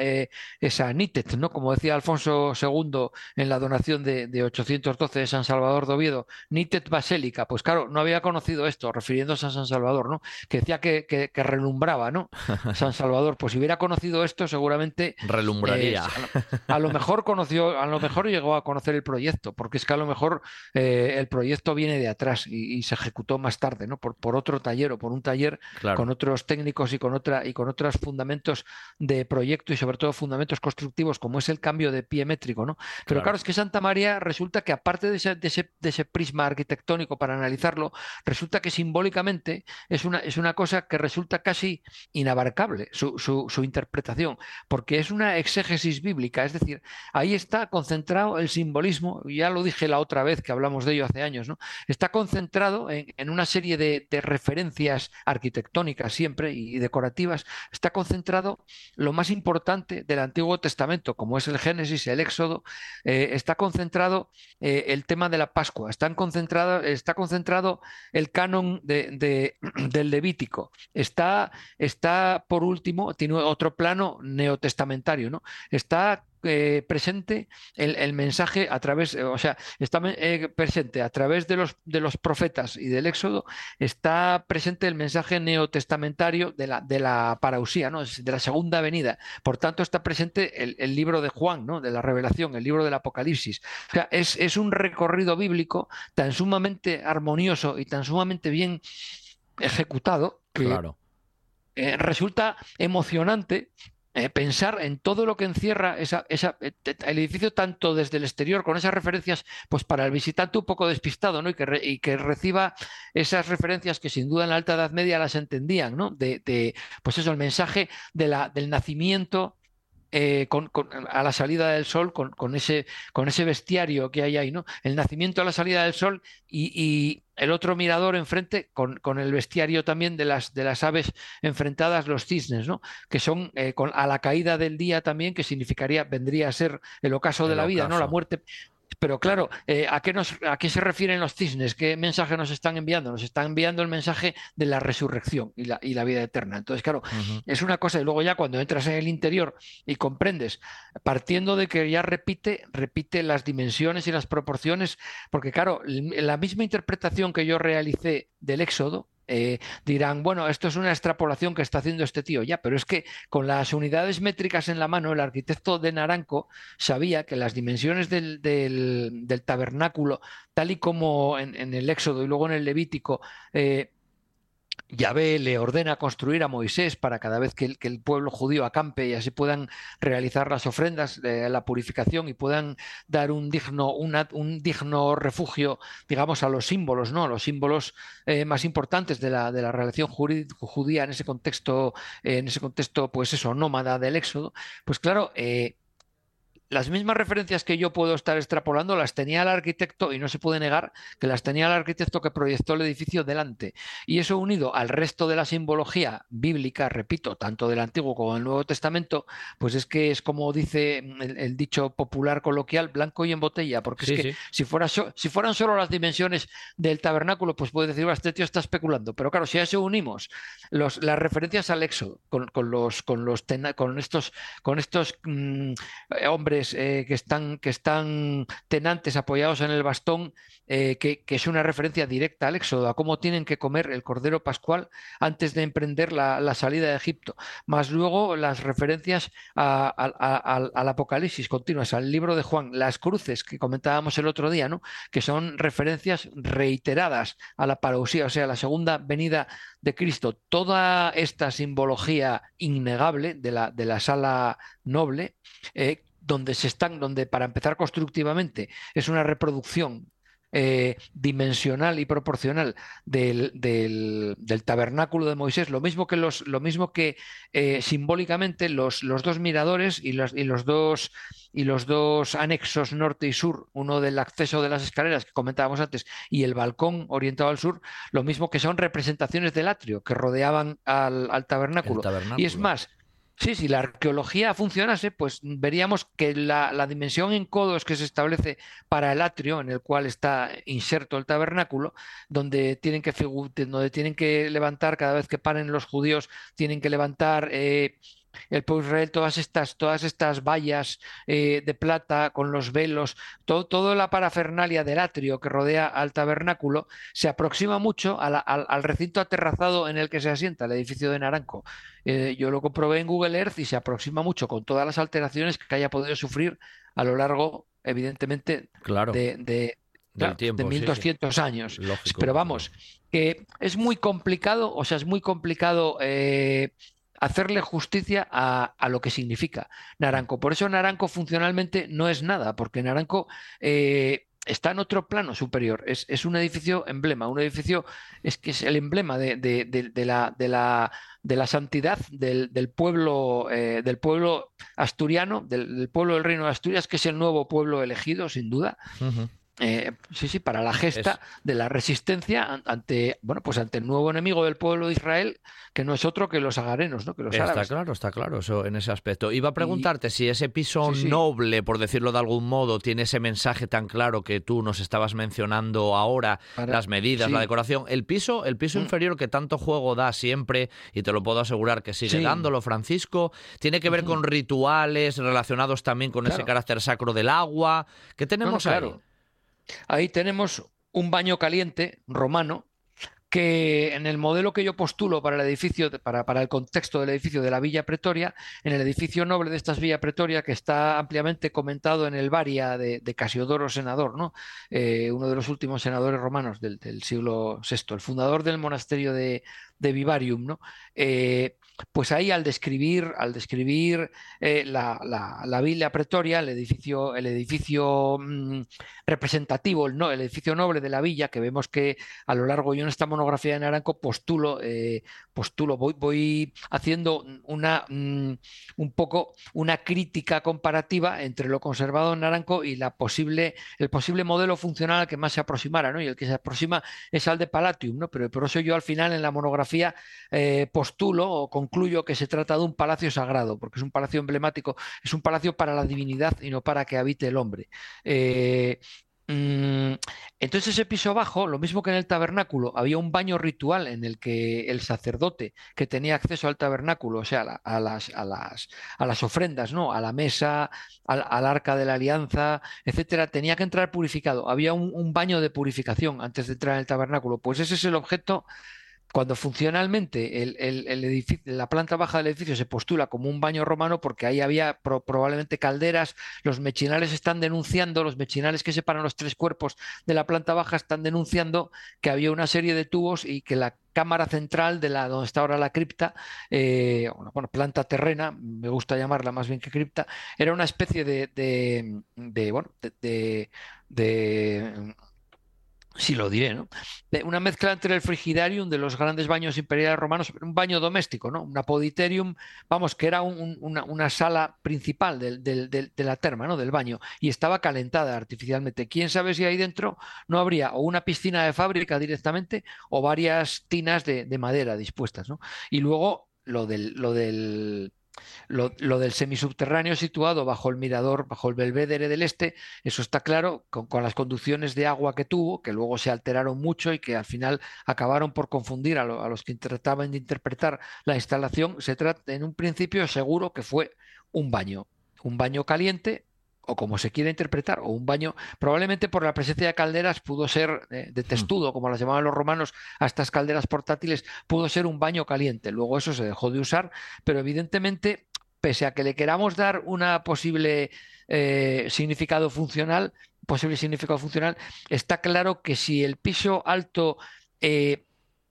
F: esa nitet, ¿no? Como decía Alfonso II en la donación de, 812 de San Salvador de Oviedo, Nitet Basílica, pues claro, no había conocido esto, refiriéndose a San Salvador, ¿no? Que decía que, que, relumbraba, ¿no? San Salvador, pues si hubiera conocido esto, seguramente
A: relumbraría.
F: Eh, a, lo, mejor conoció, a lo mejor llegó a conocer el proyecto, porque es que a lo mejor eh, el proyecto viene de atrás y, se ejecutó más tarde, ¿no? Por, por otro taller o por un taller con otros técnicos y con otra y con otros fundamentos de proyecto y sobre todo fundamentos constructivos, como es el cambio de pie métrico, ¿no? Pero claro. es que Santa María resulta que aparte de ese, prisma arquitectónico para analizarlo, resulta que simbólicamente es una, es una cosa que resulta casi inabarcable su, interpretación, porque es una exégesis bíblica, es decir, ahí está concentrado el simbolismo, ya lo dije la otra vez que hablamos de ello hace años, ¿no? está concentrado en, una serie de, referencias arquitectónicas siempre y decorativas, está concentrado lo más importante del Antiguo Testamento, como es el Génesis, el Éxodo, eh, está concentrado eh, el tema de la Pascua, está concentrado, está concentrado el canon de, del Levítico, está, está por último, tiene otro plano neotestamentario, ¿no? Está eh, presente el, mensaje a través, o sea, está eh, presente a través de los, de los profetas y del Éxodo, está presente el mensaje neotestamentario de la, de la parausía, ¿no? de la segunda venida. Por tanto, está presente el, libro de Juan, ¿no? de la revelación, el libro del Apocalipsis. Es, es un recorrido bíblico tan sumamente armonioso y tan sumamente bien ejecutado que claro. Eh, resulta emocionante eh, pensar en todo lo que encierra esa, esa, eh, el edificio, tanto desde el exterior, con esas referencias, pues para el visitante un poco despistado, ¿no? Y que, y que reciba esas referencias que sin duda en la Alta Edad Media las entendían, ¿no? De, de pues eso, el mensaje de la, del nacimiento eh, con, a la salida del sol, con, ese, con ese bestiario que hay ahí, ¿no? El nacimiento a la salida del sol y, el otro mirador enfrente con, el bestiario también de las, de las aves enfrentadas, los cisnes, ¿no? Que son eh, con, a la caída del día también, que significaría, vendría a ser el ocaso de la vida, ¿no? La muerte, pero claro, eh, ¿a, qué nos, ¿a qué se refieren los cisnes? ¿Qué mensaje nos están enviando? Nos están enviando el mensaje de la resurrección y la, y la vida eterna. Entonces, claro, es una cosa. Y luego ya cuando entras en el interior y comprendes, partiendo de que ya repite, repite las dimensiones y las proporciones, porque claro, la misma interpretación que yo realicé del Éxodo, Eh, dirán, bueno, esto es una extrapolación que está haciendo este tío, ya, pero es que con las unidades métricas en la mano, el arquitecto de Naranco sabía que las dimensiones del, tabernáculo, tal y como en, el Éxodo y luego en el Levítico, eh, Yahvé le ordena construir a Moisés para cada vez que el, pueblo judío acampe y así puedan realizar las ofrendas de la purificación y puedan dar un digno, un digno refugio, digamos, a los símbolos, ¿no? Los símbolos eh, más importantes de la, de la relación judía en ese contexto, en ese contexto, pues eso, nómada del Éxodo. Pues claro, eh, las mismas referencias que yo puedo estar extrapolando las tenía el arquitecto y no se puede negar que las tenía el arquitecto que proyectó el edificio delante. Y eso unido al resto de la simbología bíblica, repito, tanto del Antiguo como del Nuevo Testamento, pues es que es como dice el, dicho popular coloquial, blanco y en botella, porque es que si, fuera si fueran solo las dimensiones del tabernáculo, pues puede decir, este tío está especulando. Pero claro, si a eso unimos los, las referencias al Éxodo con, los, con, los con estos, con estos mm, hombres eh, que, están, que están tenantes apoyados en el bastón, eh, que, es una referencia directa al Éxodo, a cómo tienen que comer el Cordero Pascual antes de emprender la, salida de Egipto, más luego las referencias al Apocalipsis continuas, al libro de Juan, las cruces que comentábamos el otro día, ¿no? que son referencias reiteradas a la parousia, o sea, la segunda venida de Cristo. Toda esta simbología innegable de la, de la sala noble, eh, donde se están, donde para empezar constructivamente es una reproducción eh, dimensional y proporcional del, tabernáculo de Moisés, lo mismo que los, lo mismo que eh, simbólicamente los, los, dos miradores y los, y los dos y los dos anexos norte y sur, uno del acceso de las escaleras que comentábamos antes y el balcón orientado al sur, lo mismo que son representaciones del atrio que rodeaban al, tabernáculo. Y es más, Sí, si la arqueología funcionase, pues veríamos que la, dimensión en codos que se establece para el atrio en el cual está inserto el tabernáculo, donde tienen que, donde tienen que levantar cada vez que paren los judíos, tienen que levantar eh, el pueblo Israel, todas estas, todas estas vallas eh, de plata con los velos, todo, toda la parafernalia del atrio que rodea al tabernáculo, se aproxima mucho al, recinto aterrazado en el que se asienta el edificio de Naranco. Eh, yo lo comprobé en Google Earth y se aproxima mucho con todas las alteraciones que haya podido sufrir a lo largo, evidentemente, de, de 1200 años. Pero vamos, que es muy complicado, o sea, es muy complicado eh, hacerle justicia a, lo que significa Naranco. Por eso Naranco funcionalmente no es nada, porque Naranco eh, está en otro plano superior. Es, un edificio emblema, un edificio es que es el emblema de, la, de la, de la santidad del, pueblo, eh, del pueblo asturiano, del, pueblo del reino de Asturias, que es el nuevo pueblo elegido, sin duda. Eh, sí, sí, para la gesta de la resistencia ante, bueno, pues ante el nuevo enemigo del pueblo de Israel, que no es otro que los agarenos, ¿no? Que los
A: está claro, está claro, eso en ese aspecto. Iba a preguntarte si ese piso noble, por decirlo de algún modo, tiene ese mensaje tan claro que tú nos estabas mencionando ahora, las medidas, la decoración. El piso, el piso mm. inferior que tanto juego da siempre, y te lo puedo asegurar que sigue dándolo, Francisco, tiene que ver con rituales relacionados también con ese carácter sacro del agua. ¿Qué tenemos ahí?
F: Ahí tenemos un baño caliente romano que en el modelo que yo postulo para el edificio, para, para, el contexto del edificio de la Villa Pretoria, en el edificio noble de estas Villa Pretoria, que está ampliamente comentado en el Varia de, Casiodoro Senador, ¿no? Eh, uno de los últimos senadores romanos del, siglo VI, el fundador del monasterio de, Vivarium, ¿no? Eh, pues ahí al describir, al describir eh, la, la, Villa Pretoria, el edificio, el edificio mm, representativo, el, no, el edificio noble de la villa, que vemos que a lo largo yo en esta monografía de Naranco postulo, eh, postulo voy, voy haciendo una mm, un poco una crítica comparativa entre lo conservado en Naranco y la posible, el posible modelo funcional al que más se aproximara, ¿no? Y el que se aproxima es al de Palatium, ¿no? Pero por eso yo al final en la monografía eh, postulo o con concluyo que se trata de un palacio sagrado, porque es un palacio emblemático, es un palacio para la divinidad y no para que habite el hombre. Eh, entonces ese piso bajo, lo mismo que en el tabernáculo, había un baño ritual en el que el sacerdote que tenía acceso al tabernáculo, o sea, a, las, a, las, a las, ofrendas, ¿no? a la mesa, al, arca de la alianza, etcétera, tenía que entrar purificado. Había un baño de purificación antes de entrar en el tabernáculo. Pues ese es el objeto cuando funcionalmente la planta baja del edificio se postula como un baño romano porque ahí había probablemente calderas, los mechinales están denunciando, los mechinales que separan los tres cuerpos de la planta baja están denunciando que había una serie de tubos y que la cámara central de la donde está ahora la cripta, eh, bueno, planta terrena, me gusta llamarla más bien que cripta, era una especie de, de bueno, de sí lo diré, ¿no? Una mezcla entre el frigidarium de los grandes baños imperiales romanos, un baño doméstico, ¿no? Un apoditerium, vamos, que era una, sala principal de la terma, ¿no? Del baño, y estaba calentada artificialmente. ¿Quién sabe si ahí dentro no habría o una piscina de fábrica directamente o varias tinas de, de madera dispuestas, ¿no? Y luego lo del lo, del semisubterráneo situado bajo el mirador, bajo el Belvedere del Este, eso está claro, con, las conducciones de agua que tuvo, que luego se alteraron mucho y que al final acabaron por confundir a, a los que trataban de interpretar la instalación. Se trata, en un principio, seguro que fue un baño, un baño caliente o como se quiera interpretar, o un baño, probablemente por la presencia de calderas pudo ser eh, de mm. testudo, como las llamaban los romanos, a estas calderas portátiles, pudo ser un baño caliente. Luego eso se dejó de usar, pero evidentemente, pese a que le queramos dar una posible eh, significado funcional, posible significado funcional, está claro que si el piso alto eh,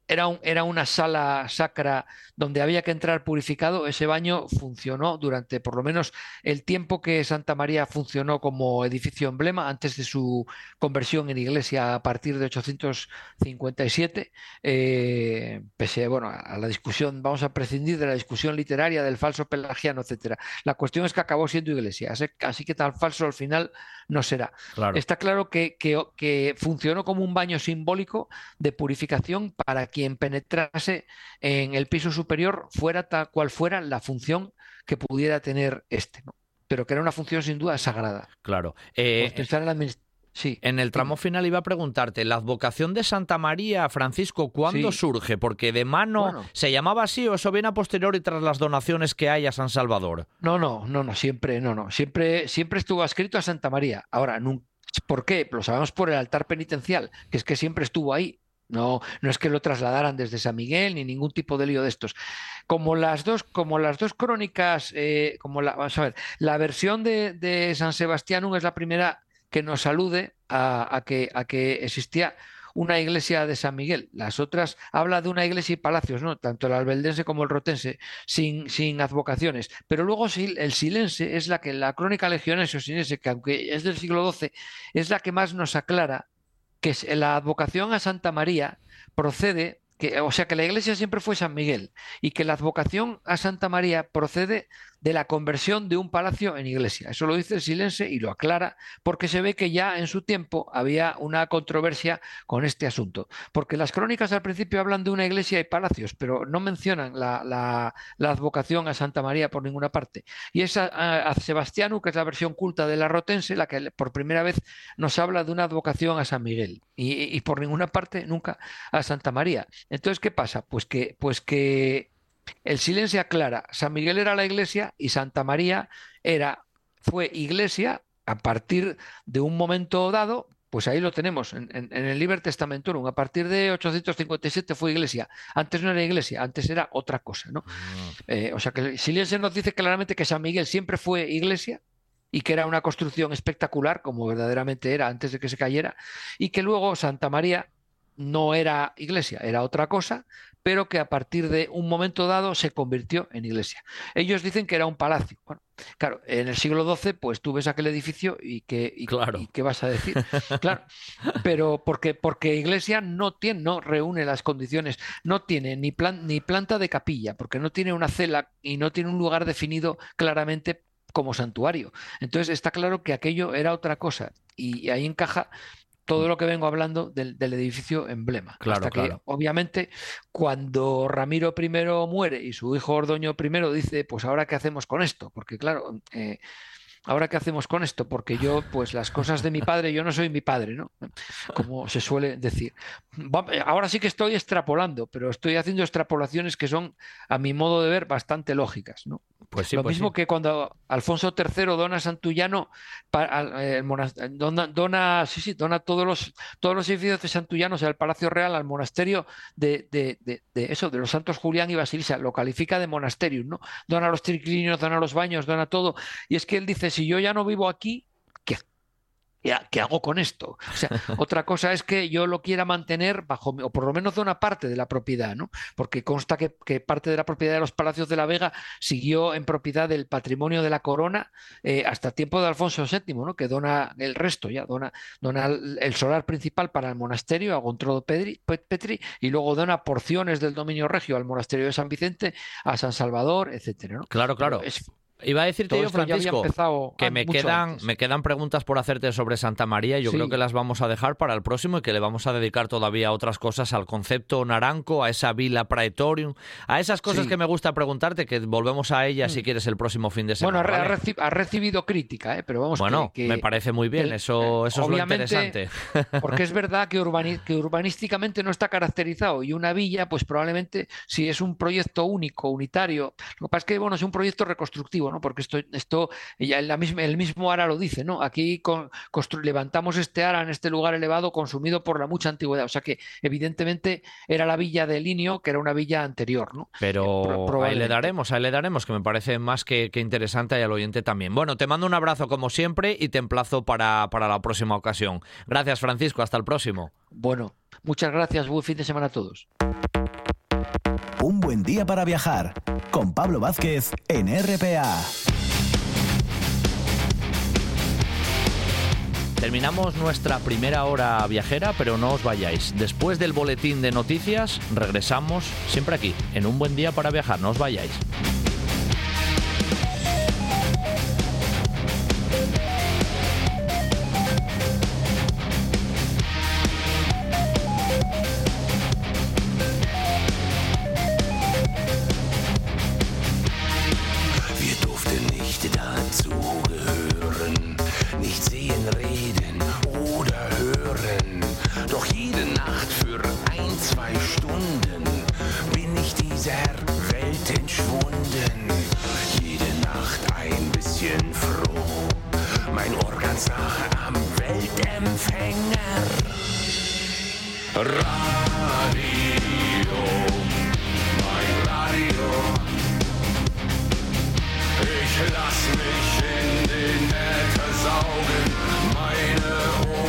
F: era, era, una sala sacra donde había que entrar purificado. Ese baño funcionó durante por lo menos el tiempo que Santa María funcionó como edificio emblema, antes de su conversión en iglesia a partir de 857. Eh, pese bueno, a la discusión, vamos a prescindir de la discusión literaria del falso pelagiano, etcétera. La cuestión es que acabó siendo iglesia, así que tan falso al final no será. Está claro que, que, funcionó como un baño simbólico de purificación para quien penetrase en el piso superior, fuera tal cual fuera la función que pudiera tener este. Pero que era una función sin duda sagrada.
A: Claro. Eh, en el tramo final iba a preguntarte, ¿la advocación de Santa María, Francisco, cuándo surge? Porque de mano se llamaba así o eso viene a posteriori tras las donaciones que hay a San Salvador.
F: No, no, no, no, siempre, no, no, siempre, siempre estuvo escrito a Santa María. Ahora, ¿por qué? Lo sabemos por el altar penitencial, que es que siempre estuvo ahí. No, no es que lo trasladaran desde San Miguel ni ningún tipo de lío de estos. Como las dos, como las dos crónicas, eh, como la, vamos a ver, la versión de, de San Sebastián es la primera que nos alude a, que, a que existía una iglesia de San Miguel. Las otras habla de una iglesia y palacios, ¿no? Tanto el albeldense como el rotense, sin, sin advocaciones. Pero luego el silense es la que la crónica legionaria o que aunque es del siglo XII, es la que más nos aclara que la advocación a Santa María procede que, o sea, que la iglesia siempre fue San Miguel y que la advocación a Santa María procede de la conversión de un palacio en iglesia. Eso lo dice el Silense y lo aclara porque se ve que ya en su tiempo había una controversia con este asunto. Porque las crónicas al principio hablan de una iglesia y palacios, pero no mencionan la, advocación a Santa María por ninguna parte. Y es a, Sebastiano, que es la versión culta de la Rotense, la que por primera vez nos habla de una advocación a San Miguel. Y, y por ninguna parte nunca a Santa María. Entonces, ¿qué pasa? Pues que, pues que el silencio aclara, San Miguel era la iglesia y Santa María era, fue iglesia a partir de un momento dado, pues ahí lo tenemos, en, el Liber Testamentorum. A partir de 857 fue iglesia. Antes no era iglesia, antes era otra cosa. ¿no? Ah. Eh, o sea que el Silencio nos dice claramente que San Miguel siempre fue iglesia y que era una construcción espectacular, como verdaderamente era antes de que se cayera, y que luego Santa María no era iglesia, era otra cosa, pero que a partir de un momento dado se convirtió en iglesia. Ellos dicen que era un palacio. Bueno, claro, en el siglo XII, pues tú ves aquel edificio y qué claro. qué vas a decir. claro, pero porque, porque iglesia no tiene, no reúne las condiciones, no tiene ni, plan, ni planta de capilla, porque no tiene una cela y no tiene un lugar definido claramente como santuario. Entonces está claro que aquello era otra cosa y ahí encaja todo lo que vengo hablando del, edificio emblema.
A: Claro,
F: claro. obviamente, cuando Ramiro I muere y su hijo Ordoño I dice, pues ahora qué hacemos con esto, porque claro, eh, ¿ahora qué hacemos con esto? Porque yo, pues las cosas de mi padre, yo no soy mi padre, ¿no? Como se suele decir. Ahora sí que estoy extrapolando, pero estoy haciendo extrapolaciones que son, a mi modo de ver, bastante lógicas, ¿no?
A: Pues sí,
F: Lo
A: pues
F: mismo
A: sí.
F: que cuando Alfonso III dona a Santullano, dona, dona- sí, sí, dona todos los, todos los edificios de Santullanos al Palacio Real, al monasterio de, de- de- de eso, de los santos Julián y Basilisa, lo califica de monasterio, ¿no? Dona los triclinios, dona los baños, dona todo. Y es que él dice, si yo ya no vivo aquí, ¿qué, ¿Qué ha- qué hago con esto? O sea, otra cosa es que yo lo quiera mantener bajo, o por lo menos de una parte de la propiedad, ¿no? Porque consta que, que parte de la propiedad de los Palacios de la Vega siguió en propiedad del patrimonio de la corona eh, hasta tiempo de Alfonso VII, ¿no? Que dona el resto ya, dona, dona el, solar principal para el monasterio, a Gontrodo Petri, y luego dona porciones del dominio regio al monasterio de San Vicente, a San Salvador, etcétera, ¿no?
A: Claro, claro.
F: Es-
A: Iba a decirte
F: todo
A: yo, Francisco, que me quedan,
F: antes.
A: me quedan preguntas por hacerte sobre Santa María y yo
F: Sí.
A: creo que las vamos a dejar para el próximo y que le vamos a dedicar todavía otras cosas al concepto Naranco, a esa vila Praetorium, a esas cosas
F: Sí.
A: que me gusta preguntarte, que volvemos a ellas si
F: Mm.
A: quieres el próximo fin de
F: Bueno,
A: semana.
F: ha,
A: ¿vale?
F: reci- ha recibido crítica, ¿eh? pero vamos, que-
A: Bueno,
F: que,
A: me parece muy bien, eso, eso es lo interesante.
F: porque es verdad que, urbani- que urbanísticamente no está caracterizado y una villa, pues probablemente si es un proyecto único, unitario, lo que pasa es que bueno, es un proyecto reconstructivo, ¿no? Porque esto, esto ya la misma, el mismo ARA lo dice, ¿no? Aquí con- levantamos este ARA en este lugar elevado consumido por la mucha antigüedad, o sea que evidentemente era la villa de Linio, que era una villa anterior, ¿no?
A: Pero
F: Pro-
A: ahí le daremos, ahí le daremos, que me parece más que, que interesante y al oyente también. Bueno, te mando un abrazo como siempre y te emplazo para, para la próxima ocasión. Gracias, Francisco, hasta el próximo.
F: Bueno, muchas gracias, buen fin de semana a todos.
B: Un buen día para viajar con Pablo Vázquez en RPA.
A: Terminamos nuestra primera hora viajera, pero no os vayáis. Después del boletín de noticias, regresamos siempre aquí, en un buen día para viajar. No os vayáis.
G: Lass mich in den Äther saugen, meine Ohren